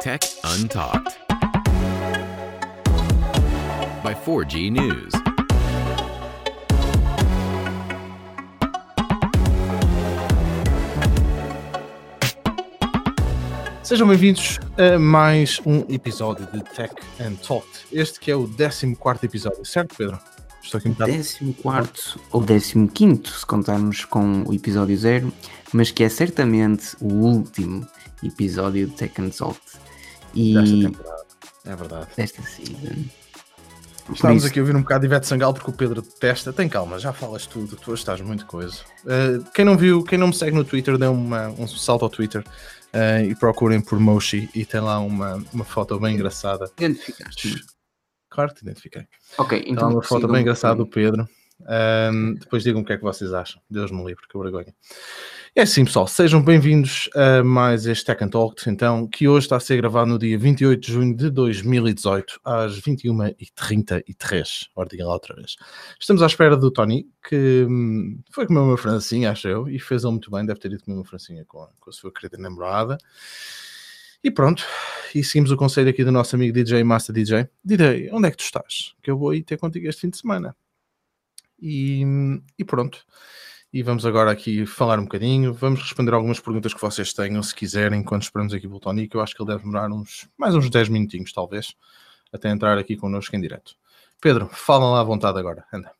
Tech Untalked by 4G News. Sejam bem-vindos a mais um episódio de Tech and Talk. Este que é o 14 episódio, certo, Pedro? Estou aqui metade. 14 ou 15, se contarmos com o episódio 0, mas que é certamente o último episódio de Tech and Talk. E desta temporada, é verdade. Desta season. Estamos aqui a ouvir um bocado de Ivete Sangal porque o Pedro detesta. Tem calma, já falas tudo, tu estás muito coisa. Uh, quem não viu, quem não me segue no Twitter, dê uma, um salto ao Twitter uh, e procurem por Moshi e tem lá uma, uma foto bem engraçada. Identificaste? Claro que te identifiquei. Ok, então. Tem uma foto bem engraçada do Pedro. Um, depois digam o que é que vocês acham. Deus me livre, que vergonha. É assim, pessoal, sejam bem-vindos a mais este Tech and Talk, então, que hoje está a ser gravado no dia 28 de junho de 2018, às 21h33. Ordem lá outra vez. Estamos à espera do Tony, que hum, foi comer uma francinha, acho eu, e fez-o muito bem, deve ter ido comer uma francinha com com a sua querida namorada. E pronto, e seguimos o conselho aqui do nosso amigo DJ Master DJ. DJ, onde é que tu estás? Que eu vou ir ter contigo este fim de semana. E, hum, e pronto e vamos agora aqui falar um bocadinho. Vamos responder algumas perguntas que vocês tenham, se quiserem, enquanto esperamos aqui pelo Tony, que eu acho que ele deve demorar uns, mais uns 10 minutinhos, talvez, até entrar aqui connosco em direto. Pedro, fala lá à vontade agora, anda.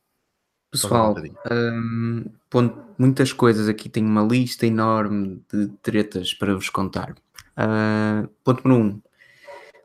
Pessoal, um, muitas coisas aqui, tenho uma lista enorme de tretas para vos contar. Uh, ponto número 1. Um,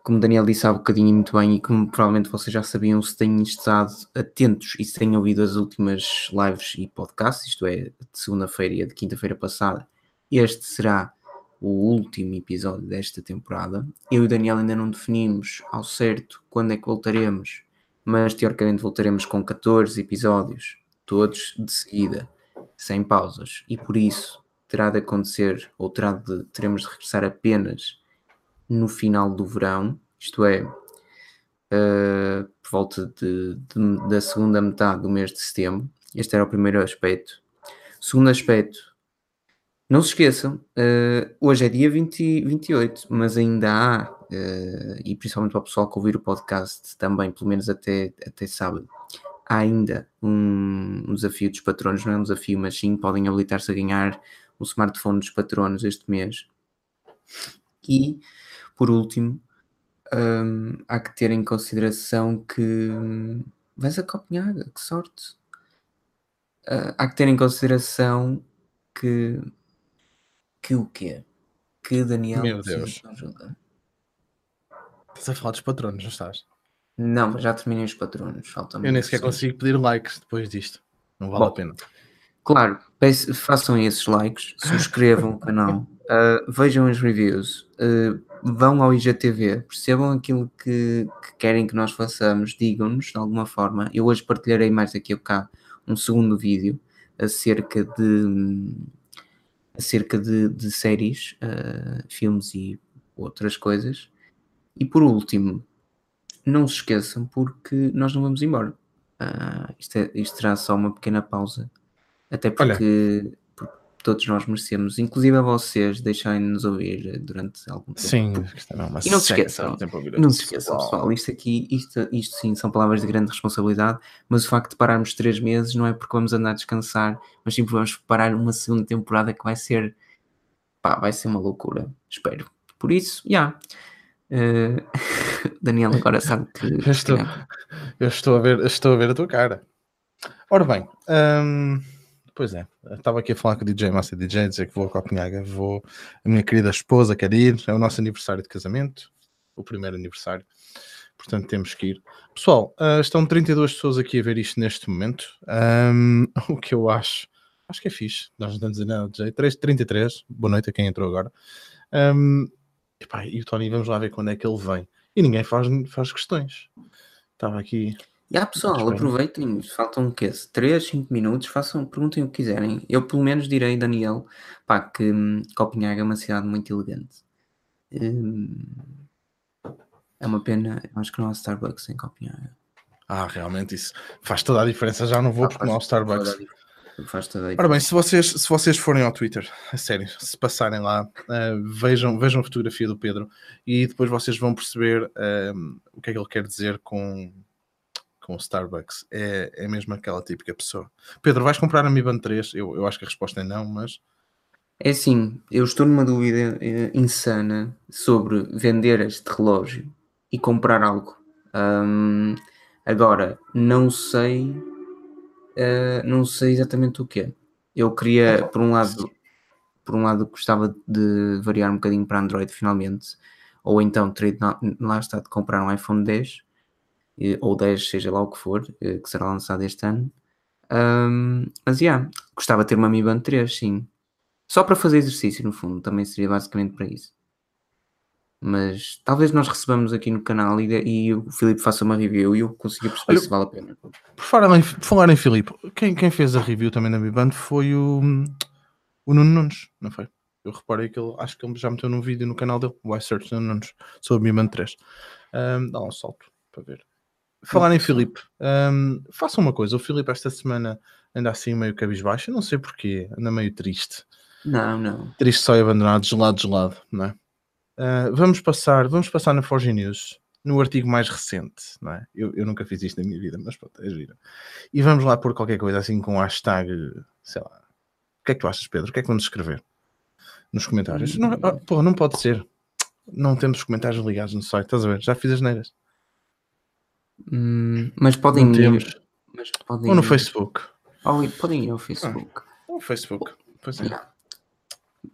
como Daniel disse há bocadinho muito bem e como provavelmente vocês já sabiam, se têm estado atentos e se têm ouvido as últimas lives e podcasts, isto é, de segunda-feira e de quinta-feira passada, este será o último episódio desta temporada. Eu e o Daniel ainda não definimos ao certo quando é que voltaremos, mas teoricamente voltaremos com 14 episódios, todos de seguida, sem pausas, e por isso terá de acontecer, ou terá de, teremos de regressar apenas no final do verão, isto é, uh, por volta de, de, da segunda metade do mês de setembro. Este era o primeiro aspecto. Segundo aspecto, não se esqueçam, uh, hoje é dia 20, 28, mas ainda há, uh, e principalmente para o pessoal que ouvir o podcast também, pelo menos até, até sábado, há ainda um, um desafio dos patronos, não é um desafio, mas sim podem habilitar-se a ganhar um smartphone dos patronos este mês. E por último, um, há que ter em consideração que hum, vais a Copenhaga, que sorte. Uh, há que ter em consideração que que o quê? Que Daniel Meu Deus. ajuda. Estás a falar dos patronos, não estás? Não, já terminei os patronos. Eu nem sequer consigo pedir likes depois disto. Não vale Bom, a pena. Claro, façam esses likes, subscrevam o canal, uh, vejam as reviews, uh, vão ao IGTV, percebam aquilo que, que querem que nós façamos, digam-nos de alguma forma. Eu hoje partilharei mais daqui a bocado um segundo vídeo acerca de acerca de, de séries, uh, filmes e outras coisas. E por último, não se esqueçam porque nós não vamos embora. Uh, isto, é, isto será só uma pequena pausa, até porque Olha todos nós merecemos, inclusive a vocês, deixarem-nos ouvir durante algum tempo. Sim, e não se esqueçam, não se esqueçam, pessoal, isto aqui, isto, isto sim, são palavras de grande responsabilidade, mas o facto de pararmos três meses não é porque vamos andar a descansar, mas sim porque vamos parar uma segunda temporada que vai ser, pá, vai ser uma loucura, espero. Por isso, já. Yeah. Uh, Daniel agora sabe que. Eu estou, eu estou, a ver, estou a ver a tua cara. Ora bem, hum, Pois é, estava aqui a falar com o DJ Master DJ, dizer que vou a Copenhaga, vou, a minha querida esposa quer ir, é o nosso aniversário de casamento, o primeiro aniversário, portanto temos que ir. Pessoal, uh, estão 32 pessoas aqui a ver isto neste momento, um, o que eu acho, acho que é fixe, nós não estamos a dizer nada, DJ, 3, 33, boa noite a quem entrou agora. Um, epá, e o Tony, vamos lá ver quando é que ele vem. E ninguém faz, faz questões. Estava aqui e há pessoal, aproveitem, faltam o quê? 3, 5 minutos, façam, perguntem o que quiserem. Eu pelo menos direi, Daniel, pá, que hum, Copenhague é uma cidade muito elegante. Hum, é uma pena, acho que não há Starbucks em Copenhague. Ah, realmente isso faz toda a diferença. Já não vou ah, porque não há Starbucks. faz toda a Ora bem, se vocês, se vocês forem ao Twitter, a sério, se passarem lá, uh, vejam, vejam a fotografia do Pedro e depois vocês vão perceber uh, o que é que ele quer dizer com, com o Starbucks. É, é mesmo aquela típica pessoa. Pedro, vais comprar a Mi Band 3? Eu, eu acho que a resposta é não, mas. É assim, eu estou numa dúvida uh, insana sobre vender este relógio e comprar algo. Um, agora, não sei uh, não sei exatamente o que é. Eu queria, por um lado, por um lado gostava de variar um bocadinho para Android finalmente, ou então teria lá está de comprar um iPhone 10 ou 10, seja lá o que for, eh, que será lançado este ano. Um, mas yeah, gostava de ter uma Mi Band 3, sim. Só para fazer exercício, no fundo, também seria basicamente para isso. Mas talvez nós recebamos aqui no canal e, e o Filipe faça uma review e eu consiga perceber Olha, se vale a pena. Por falar em, por falar em Filipe, quem, quem fez a review também da Mi Band foi o, o Nuno Nunes, não foi? Eu reparei que ele, acho que ele já meteu num vídeo no canal dele, o iSearch Nuno Nunes, sobre a Mi Band 3. Um, dá um salto para ver. Falar em Filipe, um, faça uma coisa. O Filipe esta semana anda assim meio cabisbaixo, não sei porquê, anda meio triste. Não, não. Triste só e abandonado, gelado, gelado, não é? Uh, vamos passar, vamos passar na Forge News, no artigo mais recente, não é? Eu, eu nunca fiz isto na minha vida, mas pronto, é giro. E vamos lá pôr qualquer coisa assim com hashtag, sei lá. O que é que tu achas, Pedro? O que é que vamos escrever? Nos comentários. Não, ah, pô, não pode ser. Não temos comentários ligados no site, estás a ver? Já fiz as neiras. Hum, mas podem ir. Mas podem Ou no ir. Facebook. Ou, podem ir ao Facebook. Ah, ou Facebook. Pois é. Yeah.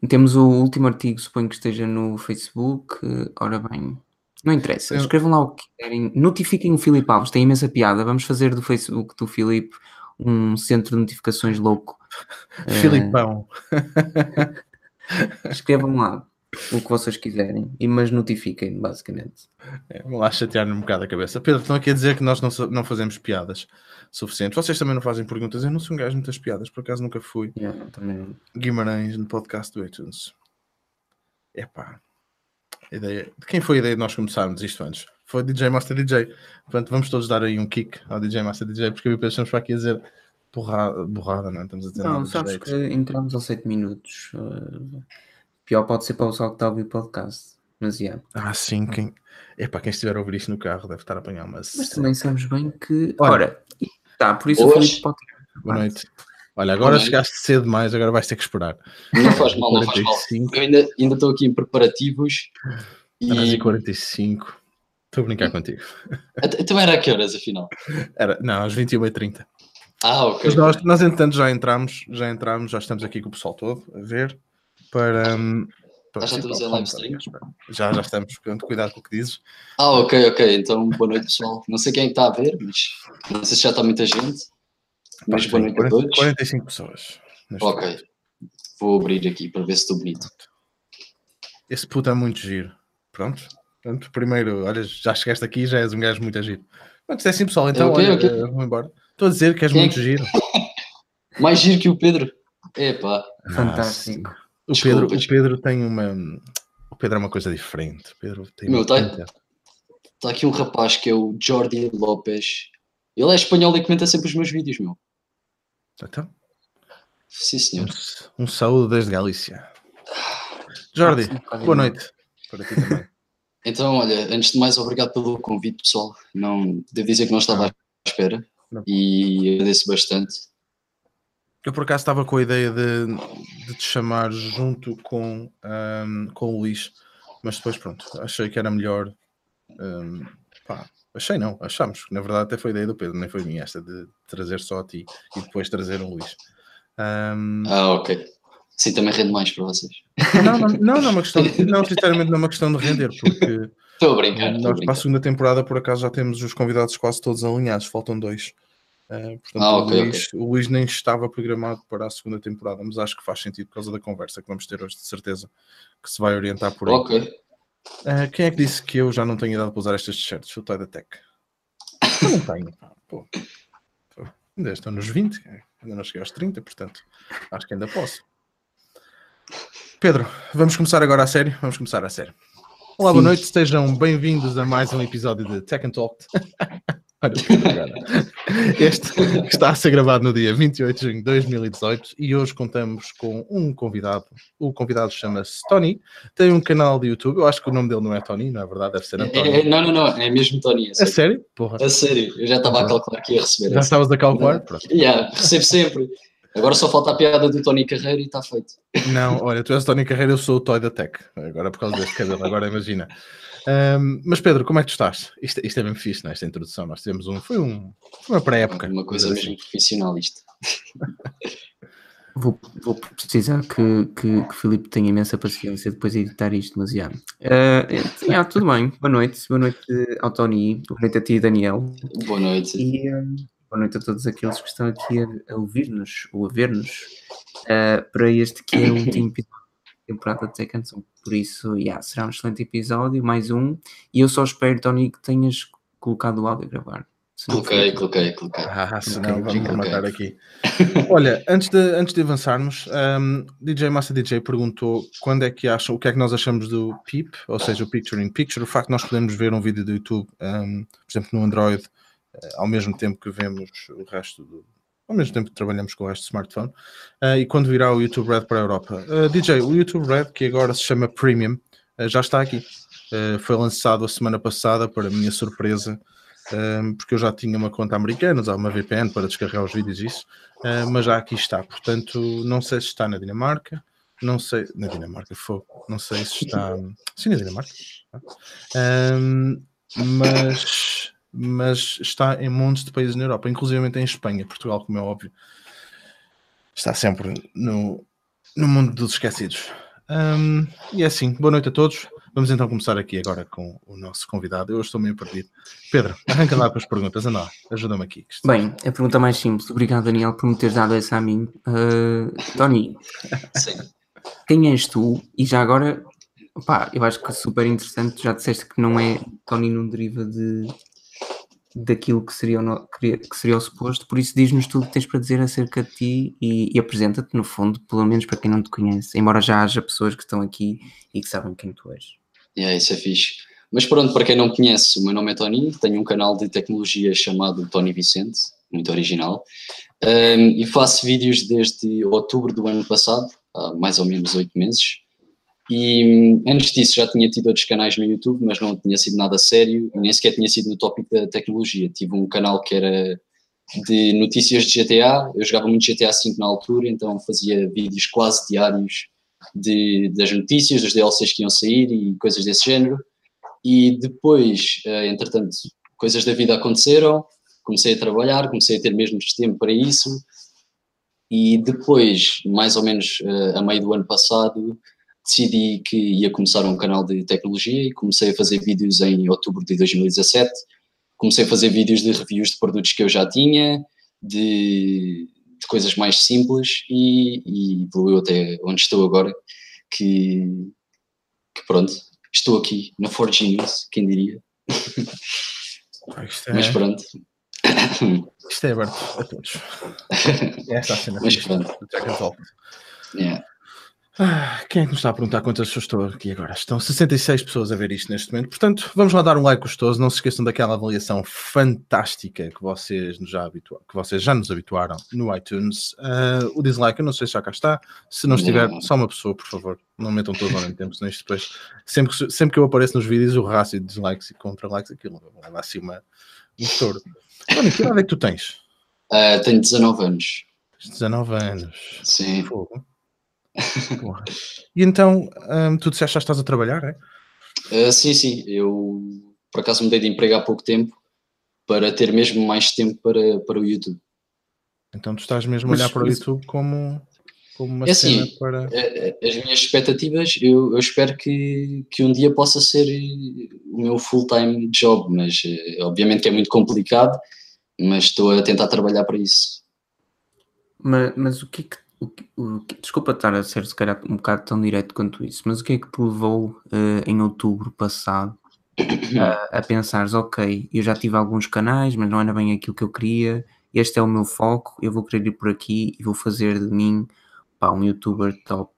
Temos o último artigo, suponho que esteja no Facebook. Ora bem, não interessa. Escrevam lá o que querem. Notifiquem o Filipe Alves, tem imensa piada. Vamos fazer do Facebook do Filipe um centro de notificações louco. Filipão. Escrevam lá o que vocês quiserem, e mas notifiquem, basicamente. É, vamos lá chatear-me um bocado a cabeça. Pedro, não quer dizer que nós não, não fazemos piadas suficientes. Vocês também não fazem perguntas. Eu não sou um gajo de muitas piadas, por acaso nunca fui. Yeah, também... Guimarães no podcast do iTunes. Epá. Ideia... De quem foi a ideia de nós começarmos isto antes? Foi DJ Master DJ. Portanto, vamos todos dar aí um kick ao DJ Master DJ, porque eu pensamos para aqui a dizer borrada, borrada não é? Estamos a dizer Não, sabes que entramos aos 7 minutos. Uh Pior pode ser para o pessoal que está a ouvir o podcast. Mas yeah. Ah, sim. Quem... Epá, quem estiver a ouvir isto no carro deve estar a apanhar uma. Mas também sabes bem que. Ora, tá, por isso Hoje... o pode. Boa noite. Olha, agora chegaste cedo demais, agora vais ter que esperar. Não faz mal, não faz mal. Eu ainda, ainda estou aqui em preparativos. E... 45. Estou a brincar contigo. Então era a que horas, afinal? Era, não, às 21h30. Ah, ok. Mas nós, nós, entretanto, já entramos, já entramos, já estamos aqui com o pessoal todo a ver para. Um, para já estamos em live stream? Já, já estamos, portanto, cuidado com o que dizes. Ah, ok, ok. Então, boa noite, pessoal. Não sei quem é está a ver, mas não sei se já está muita gente. Mas boa noite 40, a todos. 45 pessoas. Ok. Momento. Vou abrir aqui para ver se estou bonito. Esse puto é muito giro. Pronto. Portanto, primeiro, olha, já chegaste aqui já és um gajo muito giro. Pronto, isto é assim, pessoal. Então, okay, olha, okay. vou embora. Estou a dizer que és quem é muito é? giro. Mais giro que o Pedro. Epá. Fantástico. O Pedro, o Pedro tem uma. O Pedro é uma coisa diferente. O Pedro tem Meu, está tá aqui um rapaz que é o Jordi Lopes. Ele é espanhol e comenta sempre os meus vídeos, meu. Então? Sim, senhor. Um, um saúde desde Galícia. Jordi, ah, boa noite. Para ti também. Então, olha, antes de mais, obrigado pelo convite, pessoal. Não, devo dizer que não estava à espera não. e agradeço bastante. Eu por acaso estava com a ideia de, de te chamar junto com, um, com o Luís, mas depois pronto, achei que era melhor. Um, pá, achei não, achamos. Na verdade, até foi a ideia do Pedro, nem foi minha esta de trazer só a ti e depois trazer o Luís. Um, ah, ok. Sim, também rende mais para vocês. Não, não, não, não, é uma questão, não, sinceramente não é uma questão de render, porque estou a brincar. Nós, a brincar. para a segunda temporada, por acaso, já temos os convidados quase todos alinhados, faltam dois. Uh, portanto, ah, okay, o, Luís, okay. o, Luís, nem estava programado para a segunda temporada, mas acho que faz sentido por causa da conversa que vamos ter hoje, de certeza, que se vai orientar por aí. Ok. Uh, quem é que disse que eu já não tenho idade para usar estas t-shirts? O da Tech. Eu não tenho. Pô. Pô. Ainda estou nos 20, ainda não cheguei aos 30, portanto, acho que ainda posso. Pedro, vamos começar agora a sério? Vamos começar a sério. Olá, boa noite, sejam bem-vindos a mais um episódio de Tech and Talk. este está a ser gravado no dia 28 de junho de 2018 e hoje contamos com um convidado. O convidado chama-se Tony, tem um canal de YouTube. Eu acho que o nome dele não é Tony, não é verdade? Deve ser É, António. é, não, não, não, é mesmo Tony. É É sério. sério? Porra. A sério, eu já estava a calcular que ia receber. Já estavas a calcular? Pronto. Yeah, recebo sempre. Agora só falta a piada do Tony Carreira e está feito. Não, olha, tu és o Tony Carreira, eu sou o Toy da Tech. Agora por causa deste cabelo, agora imagina. Ahm, mas Pedro, como é que tu estás? Isto, isto é bem fixe, nesta introdução. Nós tivemos um. Foi, um, foi uma pré-época. Uma coisa assim. mesmo profissional isto. Vou, vou precisar que, que, que o Filipe tenha imensa paciência depois de editar isto, mas já. Ah, é, já, tudo bem. Boa noite. Boa noite ao Tony. Boa noite a ti, Daniel. Boa noite. E ah, boa noite a todos aqueles que estão aqui a, a ouvir-nos ou a ver-nos ah, para este que é o último episódio temporada de Song. Por isso, já, será um excelente episódio, mais um. E eu só espero, Tony, que tenhas colocado o áudio a gravar. Coloquei, coloquei, coloquei. Ah, se Ok, não, vamos matar aqui. Olha, antes de, antes de avançarmos, um, DJ Massa DJ perguntou quando é que acham, o que é que nós achamos do PIP, ou seja, o Picture in Picture, o facto de nós podermos ver um vídeo do YouTube, um, por exemplo, no Android, eh, ao mesmo tempo que vemos o resto do. Ao mesmo tempo que trabalhamos com do smartphone, eh, e quando virá o YouTube Red para a Europa. Eh, DJ, o YouTube Red, que agora se chama Premium, eh, já está aqui. Foi lançado a semana passada, para minha surpresa, porque eu já tinha uma conta americana, usava uma VPN para descarregar os vídeos e isso, uh, mas já aqui está. Portanto, não sei se está na Dinamarca, não sei, na Dinamarca, fogo, não sei se está, sim, na Dinamarca, Um, mas, mas está em montes de países na Europa, inclusive em Espanha, Portugal, como é óbvio, está sempre no, no mundo dos esquecidos. Um, e é assim, boa noite a todos. Vamos então começar aqui agora com o nosso convidado. Eu hoje estou meio perdido. Pedro, arranca lá com as perguntas. Anda lá, ajuda-me aqui. Bem, a pergunta mais simples. Obrigado, Daniel, por me teres dado essa a mim. Ah, Tony, Sim. quem és tu? E já agora, pá, eu acho que é super interessante. Já disseste que não é Tony, não deriva de daquilo que seria, o que seria o suposto, por isso diz-nos tudo o que tens para dizer acerca de ti e, e apresenta-te, no fundo, pelo menos para quem não te conhece, embora já haja pessoas que estão aqui e que sabem quem tu és. Yeah, isso é fixe. Mas pronto, para quem não conhece, o meu nome é Tony, tenho um canal de tecnologia chamado Tony Vicente, muito original, um, e faço vídeos desde outubro do ano passado, há mais ou menos oito meses. E hum, antes disso já tinha tido outros canais no YouTube, mas não tinha sido nada sério, nem sequer tinha sido no tópico da tecnologia. Tive um canal que era de notícias de GTA, eu jogava muito GTA V na altura, então fazia vídeos quase diários de, das notícias, dos DLCs que iam sair e coisas desse género. E depois, eh, entretanto, coisas da vida aconteceram, comecei a trabalhar, comecei a ter mesmo tempo para isso. E depois, mais ou menos eh, a meio do ano passado, decidi que ia começar um canal de tecnologia e comecei a fazer vídeos em outubro de 2017. Comecei a fazer vídeos de reviews de produtos que eu já tinha, de, de coisas mais simples e, e evoluiu até onde estou agora, que, que pronto, estou aqui na Forge News, quem diria, é, mas pronto. isto é aberto a todos. É esta a cena Mas pronto. do Jack and Talk. Yeah. Ah, Quem é que nos está a perguntar quantas pessoas estou aqui agora? Estão 66 pessoas a ver isto neste momento. Portanto, vamos lá dar um like gostoso. Não se esqueçam daquela avaliação fantástica que vocês, nos já, habitua que vocês já nos habituaram no iTunes. Ah, o dislike, eu não sei se já cá está. Se não estiver, Não. só uma pessoa, por favor. Não metam todos ao mesmo tempo, senão isto depois. Sempre que, sempre que eu apareço nos vídeos, o rácio de dislikes e contra likes, aquilo leva assim uma, um estouro. Olha, que idade é que tu tens? Ah, tenho 19 anos, Tens 19 anos. sim. Fogo. Porra. E então, hum, tu disseste que já estás a trabalhar, é? Ah, sim, sim, eu por acaso mudei de emprego há pouco tempo para ter mesmo mais tempo para, para o YouTube. Então tu estás mesmo a olhar para o YouTube como, como uma É cena assim, para. As minhas expectativas, eu, eu espero que, que um dia possa ser eh, o meu full-time job, mas eh, obviamente que é muito complicado, mas estou a tentar trabalhar para isso. Mas, mas o que é que. O que- o que- desculpa estar a ser se calhar um bocado tão direto quanto isso, mas o que é que te levou eh, em outubro passado a, a pensares, ok, eu já tive alguns canais, mas não era bem aquilo que eu queria, este é o meu foco, eu vou querer ir por aqui e vou fazer de mim pá, um youtuber top.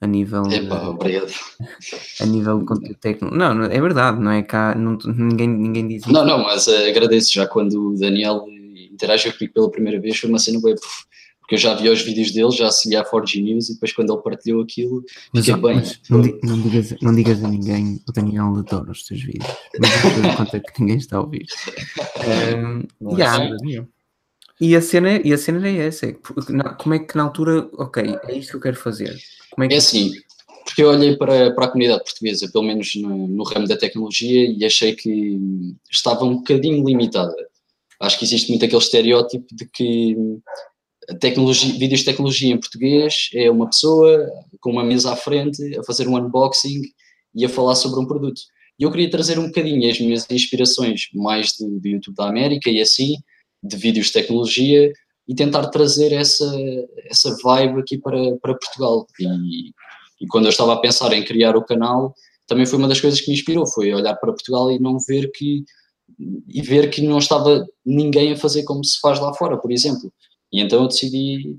a nível obrigado. a nível de conteúdo técnico. Não, é verdade, não é cá, não, ninguém, ninguém diz isso. Não, não, mas uh, agradeço já quando o Daniel interagiu comigo pela primeira vez, foi uma cena bem, eu já vi os vídeos dele, já seguia a 4G News e depois quando ele partilhou aquilo, Mas, fiquei ó, bem. mas não, não digas, não digas a ninguém, o Daniel adora os teus vídeos. Mas conta que ninguém está a ouvir. É yeah, segredo nenhum. e, a cena, e a cena é essa: é como é que na altura, ok, é isto que eu quero fazer. Como é que É assim, porque eu olhei para, para a comunidade portuguesa, pelo menos no, no ramo da tecnologia, e achei que estava um bocadinho limitada. Acho que existe muito aquele estereótipo de que tecnologia, vídeos de tecnologia em português é uma pessoa com uma mesa à frente a fazer um unboxing e a falar sobre um produto. E eu queria trazer um bocadinho as minhas inspirações, mais do, do YouTube da América e assim, de vídeos de tecnologia, e tentar trazer essa, essa vibe aqui para, para Portugal. E, e quando eu estava a pensar em criar o canal, também foi uma das coisas que me inspirou, foi olhar para Portugal e não ver que e ver que não estava ninguém a fazer como se faz lá fora, por exemplo. E então eu decidi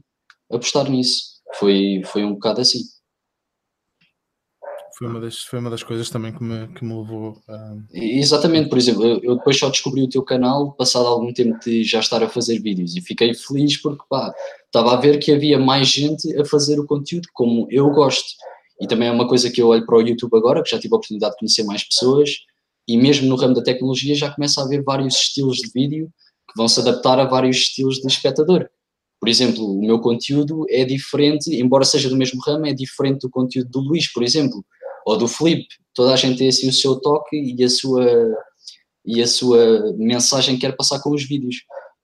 apostar nisso. Foi, foi um bocado assim. Foi uma das, foi uma das coisas também que me, que me levou a. Exatamente, por exemplo, eu, eu depois só descobri o teu canal passado algum tempo de já estar a fazer vídeos e fiquei feliz porque pá, estava a ver que havia mais gente a fazer o conteúdo como eu gosto. E também é uma coisa que eu olho para o YouTube agora, que já tive a oportunidade de conhecer mais pessoas, e mesmo no ramo da tecnologia já começa a haver vários estilos de vídeo que vão se adaptar a vários estilos de espectador. Por exemplo, o meu conteúdo é diferente, embora seja do mesmo ramo, é diferente do conteúdo do Luís, por exemplo, ou do Felipe. Toda a gente tem assim o seu toque e a sua, e a sua mensagem que quer passar com os vídeos.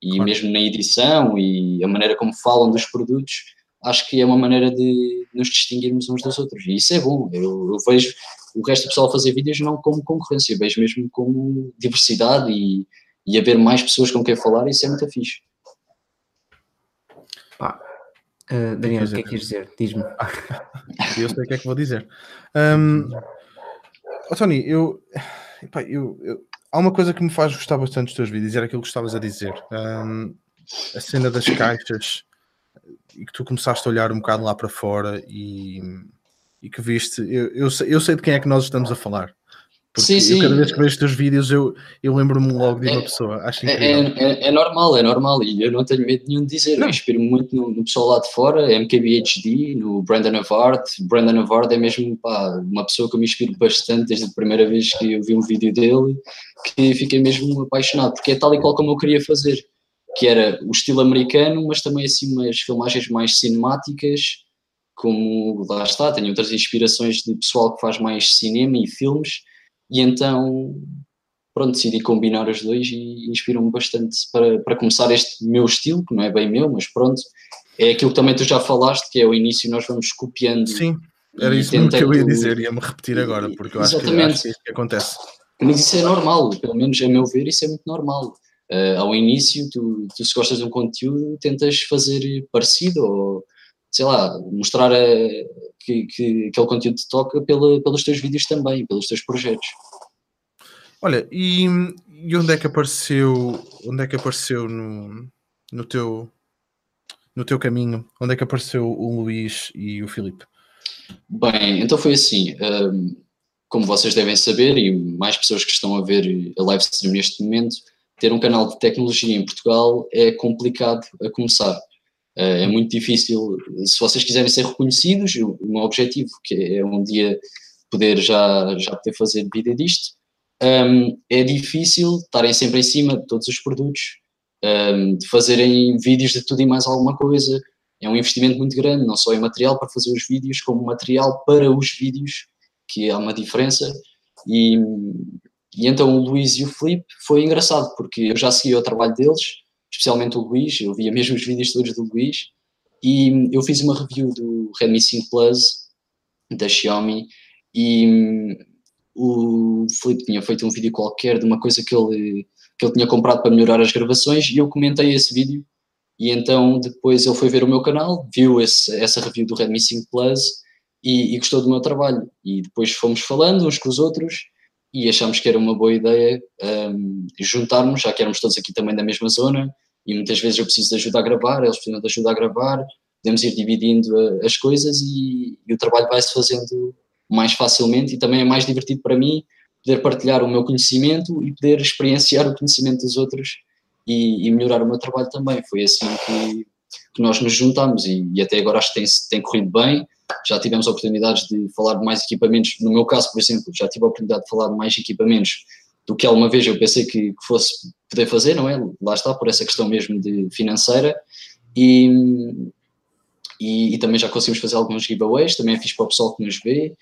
E Claro. mesmo na edição e a maneira como falam dos produtos, acho que é uma maneira de nos distinguirmos uns dos outros. E isso é bom. Eu, eu vejo o resto do pessoal fazer vídeos não como concorrência, vejo mesmo como diversidade e, e haver mais pessoas com quem falar, isso é muito fixe. Uh, Daniel, o que é que quis dizer? Diz-me. Eu sei o que é que vou dizer. Hum, ó, Tony, eu, epá, eu, eu- Há uma coisa que me faz gostar bastante dos teus vídeos, era aquilo que estavas a dizer. Hum, a cena das caixas e que tu começaste a olhar um bocado lá para fora e, e que viste. Eu, eu, sei, eu sei de quem é que nós estamos a falar. Porque Sim, eu, sim. cada vez que vejo os teus vídeos, eu, eu lembro-me logo de uma É- pessoa. Acho É, incrível. é, é- é normal, é normal, e eu não tenho medo nenhum de dizer. Não. Eu inspiro-me muito no, no pessoal lá de fora, MKBHD, no Brandon Avard. Brandon Avard é mesmo pá, uma pessoa que eu me inspiro bastante desde a primeira vez que eu vi um vídeo dele, que fiquei mesmo apaixonado, porque é tal e qual como eu queria fazer, que era o estilo americano, mas também assim umas filmagens mais cinemáticas, como lá está, tenho outras inspirações de pessoal que faz mais cinema e filmes, e então pronto, decidi combinar os dois e inspiram-me bastante para, para começar este meu estilo, que não é bem meu, mas pronto, é aquilo que também tu já falaste, que é o início nós vamos copiando. Sim, era isso mesmo que eu ia dizer, ia-me repetir agora, porque eu acho que, acho que é isso que acontece. Mas isso é normal, pelo menos a meu ver, isso é muito normal. Eh, ao início, tu, tu se gostas de um conteúdo, tentas fazer parecido ou, sei lá, mostrar eh, que, que aquele conteúdo te toca pela, pelos teus vídeos também, pelos teus projetos. Olha, e, e onde é que apareceu, onde é que apareceu no, no teu no teu caminho? Onde é que apareceu o Luís e o Filipe? Bem, então foi assim. hum, como vocês devem saber, e mais pessoas que estão a ver a live stream neste momento, ter um canal de tecnologia em Portugal é complicado a começar. Eh, é muito difícil. Se vocês quiserem ser reconhecidos, o meu objetivo, que é um dia poder já, já poder fazer vídeo disto, hum, é difícil estarem sempre em cima de todos os produtos, hum, de fazerem vídeos de tudo e mais alguma coisa, é um investimento muito grande, não só em material para fazer os vídeos, como material para os vídeos, que há uma diferença. E, e então o Luís e o Felipe foi engraçado, porque eu já seguia o trabalho deles, especialmente o Luís, eu via mesmo os vídeos todos do Luís, e eu fiz uma review do Redmi 5 Plus da Xiaomi e hum, o Felipe tinha feito um vídeo qualquer de uma coisa que ele, que ele tinha comprado para melhorar as gravações e eu comentei esse vídeo e então depois ele foi ver o meu canal, viu esse, essa review do Redmi 5 Plus e, e gostou do meu trabalho. E depois fomos falando uns com os outros e achámos que era uma boa ideia um, juntarmos, já que éramos todos aqui também da mesma zona e muitas vezes eu preciso de ajuda a gravar, eles precisam de ajuda a gravar podemos ir dividindo a, as coisas e, e o trabalho vai-se fazendo mais facilmente e também é mais divertido para mim poder partilhar o meu conhecimento e poder experienciar o conhecimento dos outros e, e melhorar o meu trabalho também. Foi assim que, que nós nos juntamos e, e, até agora acho que tem, tem corrido bem. Já tivemos oportunidades de falar de mais equipamentos. No meu caso, por exemplo, já tive a oportunidade de falar de mais equipamentos do que alguma vez eu pensei que, que fosse poder fazer, não é? Lá está, por essa questão mesmo de financeira. E, e, e, também já conseguimos fazer alguns giveaways, também fiz para o pessoal que nos vê,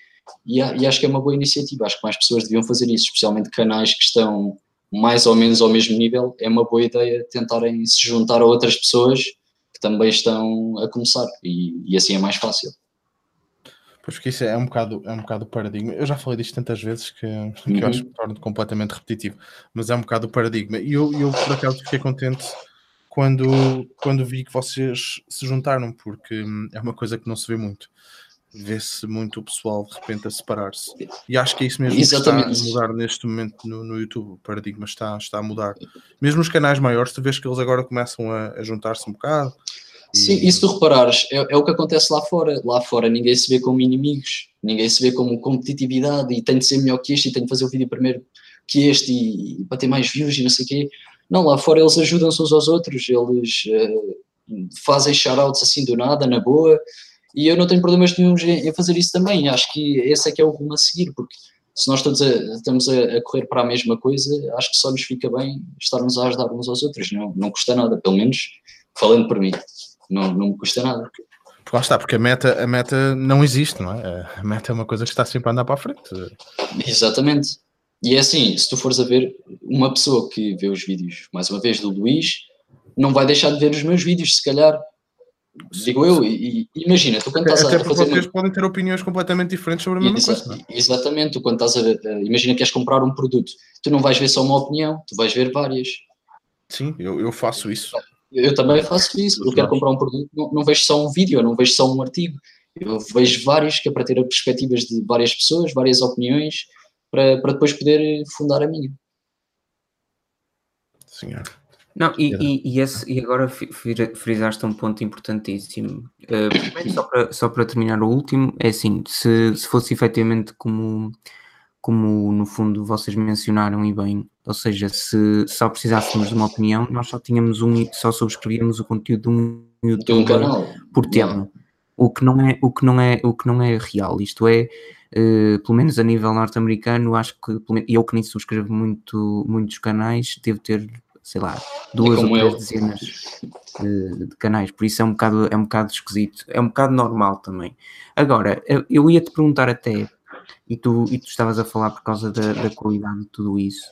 e, e, acho que é uma boa iniciativa, acho que mais pessoas deviam fazer isso, especialmente canais que estão mais ou menos ao mesmo nível, é uma boa ideia tentarem se juntar a outras pessoas que também estão a começar, e, e assim é mais fácil. Pois que isso é um bocado, é um bocado o paradigma. Eu já falei disto tantas vezes que, que uhum. eu acho que me torno completamente repetitivo, mas é um bocado o paradigma. E eu, eu por acaso fiquei contente quando, quando vi que vocês se juntaram, porque hum, é uma coisa que não se vê muito. Vê-se muito o pessoal de repente a separar-se. E acho que é isso mesmo Exatamente. que está a mudar neste momento no, no YouTube. O paradigma está, está a mudar. Mesmo os canais maiores, tu vês que eles agora começam a, a juntar-se um bocado. Sim, e se tu reparares, é, é, o que acontece lá fora. Lá fora ninguém se vê como inimigos, ninguém se vê como competitividade e tem de ser melhor que este e tem de fazer o vídeo primeiro que este e, e para ter mais views e não sei o quê. Não, lá fora eles ajudam-se uns aos outros, eles uh, fazem shoutouts assim do nada, na boa, e eu não tenho problemas nenhum em fazer isso também. Acho que esse é que é o rumo a seguir, porque se nós todos a, estamos a, a, correr para a mesma coisa, acho que só nos fica bem estarmos a ajudar uns aos outros. Não, não custa nada, pelo menos falando por mim, não, não me custa nada. Porque lá está, porque a meta, a meta não existe, não é? A meta é uma coisa que está sempre a andar para a frente. Exatamente. E é assim, se tu fores a ver, uma pessoa que vê os vídeos, mais uma vez, do Luís, não vai deixar de ver os meus vídeos, se calhar. Digo eu, e, e imagina, tu quando estás Até a fazer. Vocês podem ter opiniões completamente diferentes sobre a mesma Exa coisa. É? Exatamente, tu quando estás a. Imagina que queres comprar um produto, tu não vais ver só uma opinião, tu vais ver várias. Sim, eu, eu faço isso. Eu também faço isso. Eu quero comprar um produto, não, não vejo só um vídeo, não vejo só um artigo. Eu vejo vários, que é para ter perspectivas de várias pessoas, várias opiniões para, para depois poder fundar a minha. Senhor. Não, e, e, e, esse, e agora frisaste um ponto importantíssimo. Uh, só, para, só para terminar o último, é assim, se, se fosse efetivamente como, como no fundo vocês mencionaram e bem, ou seja, se só precisássemos de uma opinião, nós só tínhamos um, só subscrevíamos o conteúdo de um YouTube canal. por tema. O que não é, o que não é, o que não é real. Isto é, Uh, pelo menos a nível norte-americano, acho que eu que nem subscrevo muito, muitos canais, devo ter, sei lá, duas ou três eu. dezenas de, de, canais, por isso é um, bocado, é um bocado esquisito, é um bocado normal também. Agora, eu ia te perguntar até, e tu, e tu estavas a falar por causa da, da qualidade de tudo isso,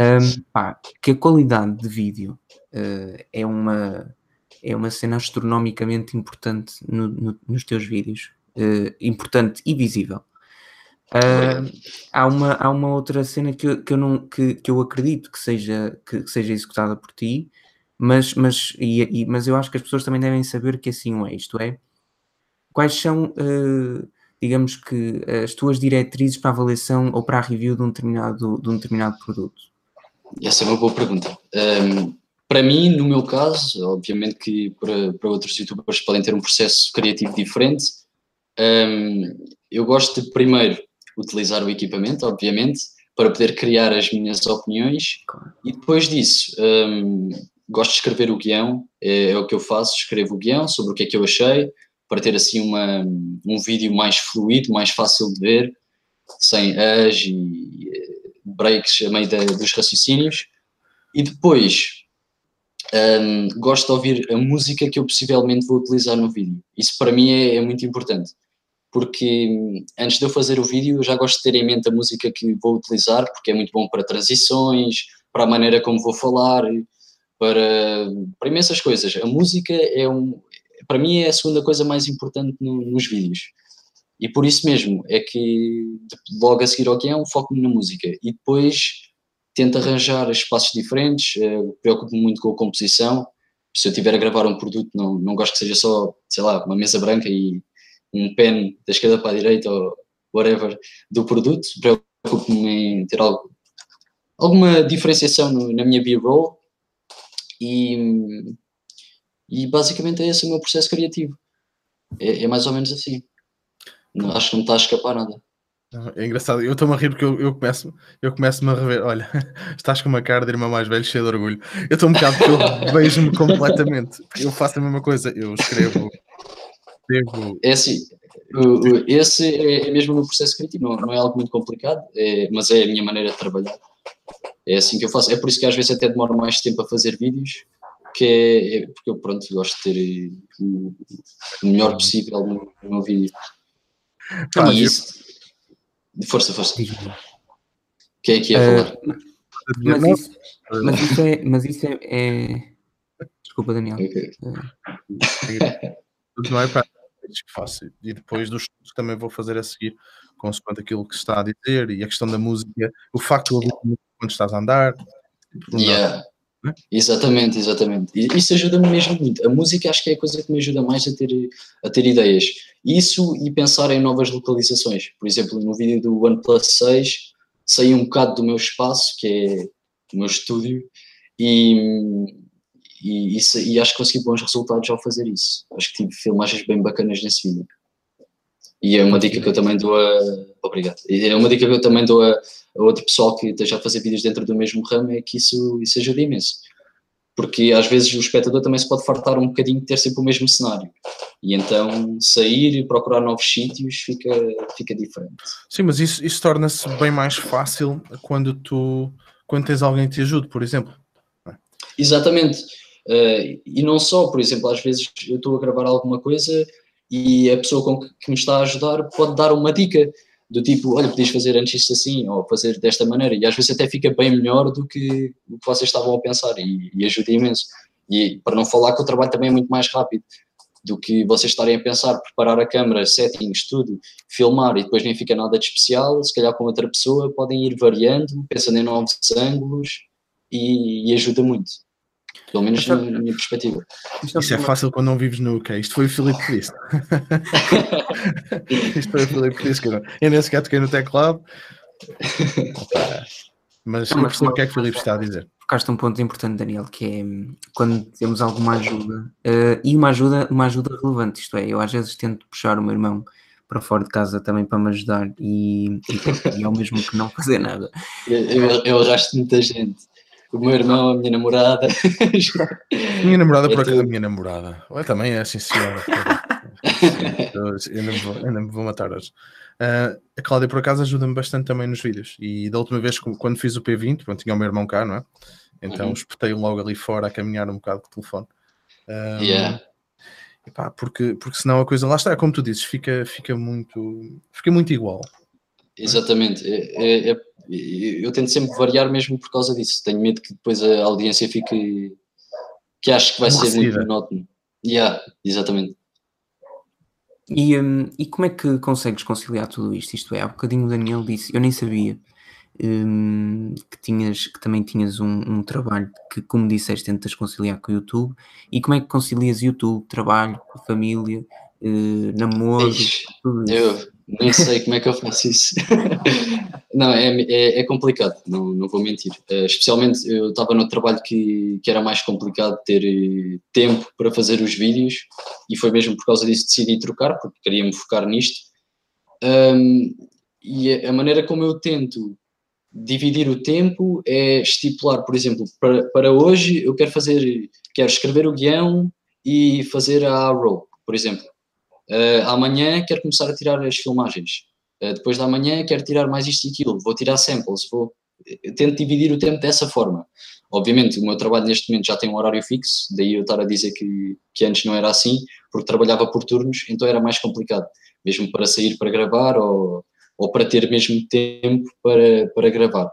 um, pá, que a qualidade de vídeo uh, é uma é uma cena astronomicamente importante no, no, nos teus vídeos, uh, importante e visível. Uh, há, uma, há uma outra cena que eu, que eu, não, que, que eu acredito que seja, que, que seja executada por ti, mas, mas, e, e, mas eu acho que as pessoas também devem saber que assim é. Isto é, quais são, uh, digamos que, as tuas diretrizes para a avaliação ou para a review de um determinado, de um determinado produto? Essa é uma boa pergunta. Um, para mim, no meu caso, obviamente que para, para outros youtubers podem ter um processo criativo diferente, um, eu gosto de primeiro utilizar o equipamento, obviamente, para poder criar as minhas opiniões e depois disso um, gosto de escrever o guião, é, é, o que eu faço, escrevo o guião sobre o que é que eu achei, para ter assim uma, um vídeo mais fluido, mais fácil de ver, sem as e eh, breaks a meio da, dos raciocínios. E depois um, gosto de ouvir a música que eu possivelmente vou utilizar no vídeo. Isso para mim é, é muito importante porque antes de eu fazer o vídeo eu já gosto de ter em mente a música que vou utilizar, porque é muito bom para transições, para a maneira como vou falar, para, para imensas coisas. A música é um, para mim é a segunda coisa mais importante no, nos vídeos. E por isso mesmo é que logo a seguir ao guião foco-me na música e depois tento arranjar espaços diferentes, uh, preocupo-me muito com a composição. Se eu estiver a gravar um produto, não, não gosto que seja só, sei lá, uma mesa branca e um pen da esquerda para a direita ou whatever do produto, preocupo-me em ter algo, alguma diferenciação no, na minha B-roll e, e basicamente é esse o meu processo criativo. É, é mais ou menos assim. Não, acho que não está a escapar nada. É engraçado, eu estou-me a rir porque eu, eu começo eu começo-me a rever. Olha, estás com uma cara de irmã mais velha cheia de orgulho. Eu estou um bocado porque eu vejo-me completamente. Eu faço a mesma coisa, eu escrevo. escrevo É assim, esse é, é mesmo o meu processo criativo, não, não é algo muito complicado, é- mas é a minha maneira de trabalhar. É assim que eu faço. É por isso que às vezes até demoro mais tempo a fazer vídeos, que é, é porque eu pronto, gosto de ter eh, o, o melhor possível no, no meu vídeo. Pá, e isso. Força, força. Quem é que ia Eh, falar? mas, isso, mas isso é. Mas isso é, é- Desculpa, Daniel. Ok. Tudo não é para que faço. E depois dos estudos também vou fazer a seguir, consoante aquilo que se está a dizer e a questão da música, o facto de ouvir quando estás a andar. tipo. Yeah. Né? Exatamente, exatamente. E isso ajuda-me mesmo muito. A música acho que é a coisa que me ajuda mais a ter, a ter ideias. Isso e pensar em novas localizações. Por exemplo, no vídeo do OnePlus 6, saí um bocado do meu espaço, que é o meu estúdio, e, e, isso- e acho que consegui bons resultados ao fazer isso. Acho que tive filmagens bem bacanas nesse vídeo. E é uma dica que eu também dou a. Obrigado. E É uma dica que eu também dou a outro pessoal que esteja a fazer vídeos dentro do mesmo ramo, é que isso, isso ajuda imenso. Porque às vezes o espectador também se pode fartar um bocadinho de ter sempre o mesmo cenário. E então sair e procurar novos sítios fica, fica diferente. Sim, mas isso, isso torna-se bem mais fácil quando tu quando tens alguém que te ajude, por exemplo. Exatamente. Eh, e não só, por exemplo, às vezes eu estou a gravar alguma coisa e a pessoa com que, que me está a ajudar pode dar uma dica do tipo, olha, podias fazer antes isto assim, ou fazer desta maneira, e às vezes até fica bem melhor do que o que vocês estavam a pensar, e, e ajuda imenso. E para não falar que o trabalho também é muito mais rápido do que vocês estarem a pensar, preparar a câmera, settings, tudo, filmar e depois nem fica nada de especial, se calhar com outra pessoa podem ir variando, pensando em novos ângulos e, e ajuda muito. Pelo menos na, na minha perspectiva. Isso é fácil quando não vives no UK. Isto foi o Filipe que disse. Isto foi o Filipe que disse. que Eu nem sequer toquei no teclado. Mas Não, eu mas percebo o que é que o Filipe está a dizer. tocaste um ponto importante, Daniel, que é hum, quando temos alguma ajuda, eh, e uma ajuda, uma ajuda relevante, isto é, eu às vezes tento puxar o meu irmão para fora de casa também para me ajudar e, e, e ao mesmo que não fazer nada. Eu, eu, eu arrasto muita gente. O meu irmão, a minha namorada. Minha namorada, É por acaso, a minha namorada. Olha, também é assim, senhora. Ainda me vou, matar hoje. Ah, a Cláudia, por acaso, ajuda-me bastante também nos vídeos. E da última vez, quando fiz o P20, pronto, tinha o meu irmão cá, não é? Então Uhum. espetei logo ali fora a caminhar um bocado com o telefone. Ah, Yeah. epá, porque, porque senão a coisa lá está, é como tu dizes, fica, fica, muito, fica muito igual. Exatamente. É- é- é- eu tento sempre variar mesmo por causa disso. Tenho medo que depois a audiência fique. que acho que vai ser muito monótono. Yeah, exatamente. E, hum, e como é que consegues conciliar tudo isto? Isto é, há bocadinho o Daniel disse, eu nem sabia hum, que, tinhas, que também tinhas um, um trabalho que, como disseste, tentas conciliar com o YouTube. E como é que concilias YouTube, trabalho, família, eh, namoro, Ixi, tudo isso? eu nem sei como é que eu faço isso. não, é, é, é complicado, não, não vou mentir. Eh, especialmente eu estava no trabalho que, que era mais complicado ter eh, tempo para fazer os vídeos e foi mesmo por causa disso que decidi trocar, porque queria me focar nisto. Ahm, e a, maneira como eu tento dividir o tempo é estipular, por exemplo, para, para hoje eu quero fazer, quero escrever o guião e fazer a roll, por exemplo. Uh, amanhã quero começar a tirar as filmagens. Uh, depois da manhã quero tirar mais isto e aquilo. Vou tirar samples. Vou... Eu tento dividir o tempo dessa forma. Obviamente, o meu trabalho neste momento já tem um horário fixo, daí eu estar a dizer que, que antes não era assim, porque trabalhava por turnos, então era mais complicado, mesmo para sair para gravar ou, ou para ter mesmo tempo para, para gravar.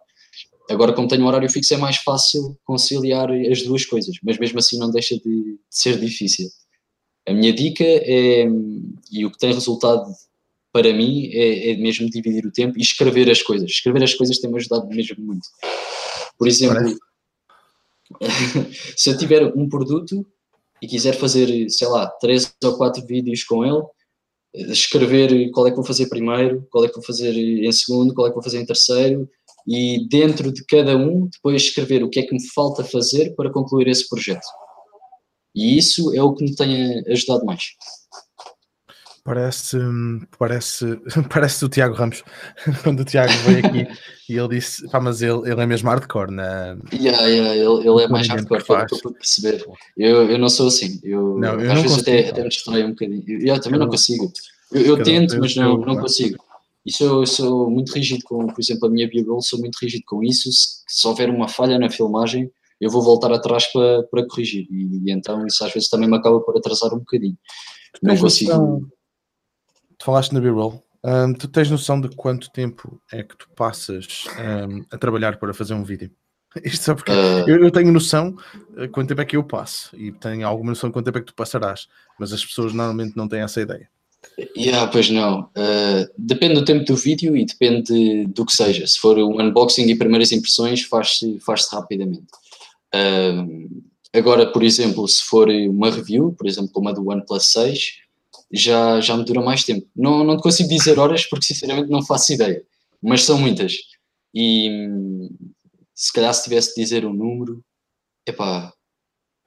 Agora, como tenho um horário fixo, é mais fácil conciliar as duas coisas, mas mesmo assim não deixa de, de ser difícil. A minha dica é, e o que tem resultado para mim, é, é, mesmo dividir o tempo e escrever as coisas. Escrever as coisas tem-me ajudado mesmo muito. Por exemplo, se eu tiver um produto e quiser fazer, sei lá, três ou quatro vídeos com ele, escrever qual é que vou fazer primeiro, qual é que vou fazer em segundo, qual é que vou fazer em terceiro, e dentro de cada um, depois escrever o que é que me falta fazer para concluir esse projeto. E isso é o que me tem ajudado mais. Parece, parece, parece o Tiago Ramos, quando o Tiago veio aqui e ele disse, pá, mas ele, ele é mesmo hardcore, na... Yeah, yeah, ele, ele é mais hardcore, que eu pude perceber. Eu, eu não sou assim, eu, não, eu às vezes consigo, até, até me distraio um bocadinho. Eu, eu também eu não consigo. Eu, eu tento, mas não, não consigo. E sou, sou muito rígido com, por exemplo, a minha Bíblia, sou muito rígido com isso. Se, se houver uma falha na filmagem, eu vou voltar atrás para, para corrigir. E, e, então isso às vezes também me acaba por atrasar um bocadinho. Não consigo. Noção, tu falaste na B-roll. Um, tu tens noção de quanto tempo é que tu passas um, a trabalhar para fazer um vídeo? Isto só porque uh... eu, eu, tenho noção de quanto tempo é que eu passo e tenho alguma noção de quanto tempo é que tu passarás, mas as pessoas normalmente não têm essa ideia. Yeah, pois não. Uh, depende do tempo do vídeo e depende do que seja. Se for um unboxing e primeiras impressões, faz-se faz rapidamente. Agora, por exemplo, se for uma review, por exemplo, como a do OnePlus 6, já, já me dura mais tempo. Não, não te consigo dizer horas porque, sinceramente, não faço ideia. Mas são muitas. E se calhar, se tivesse de dizer um número, epá,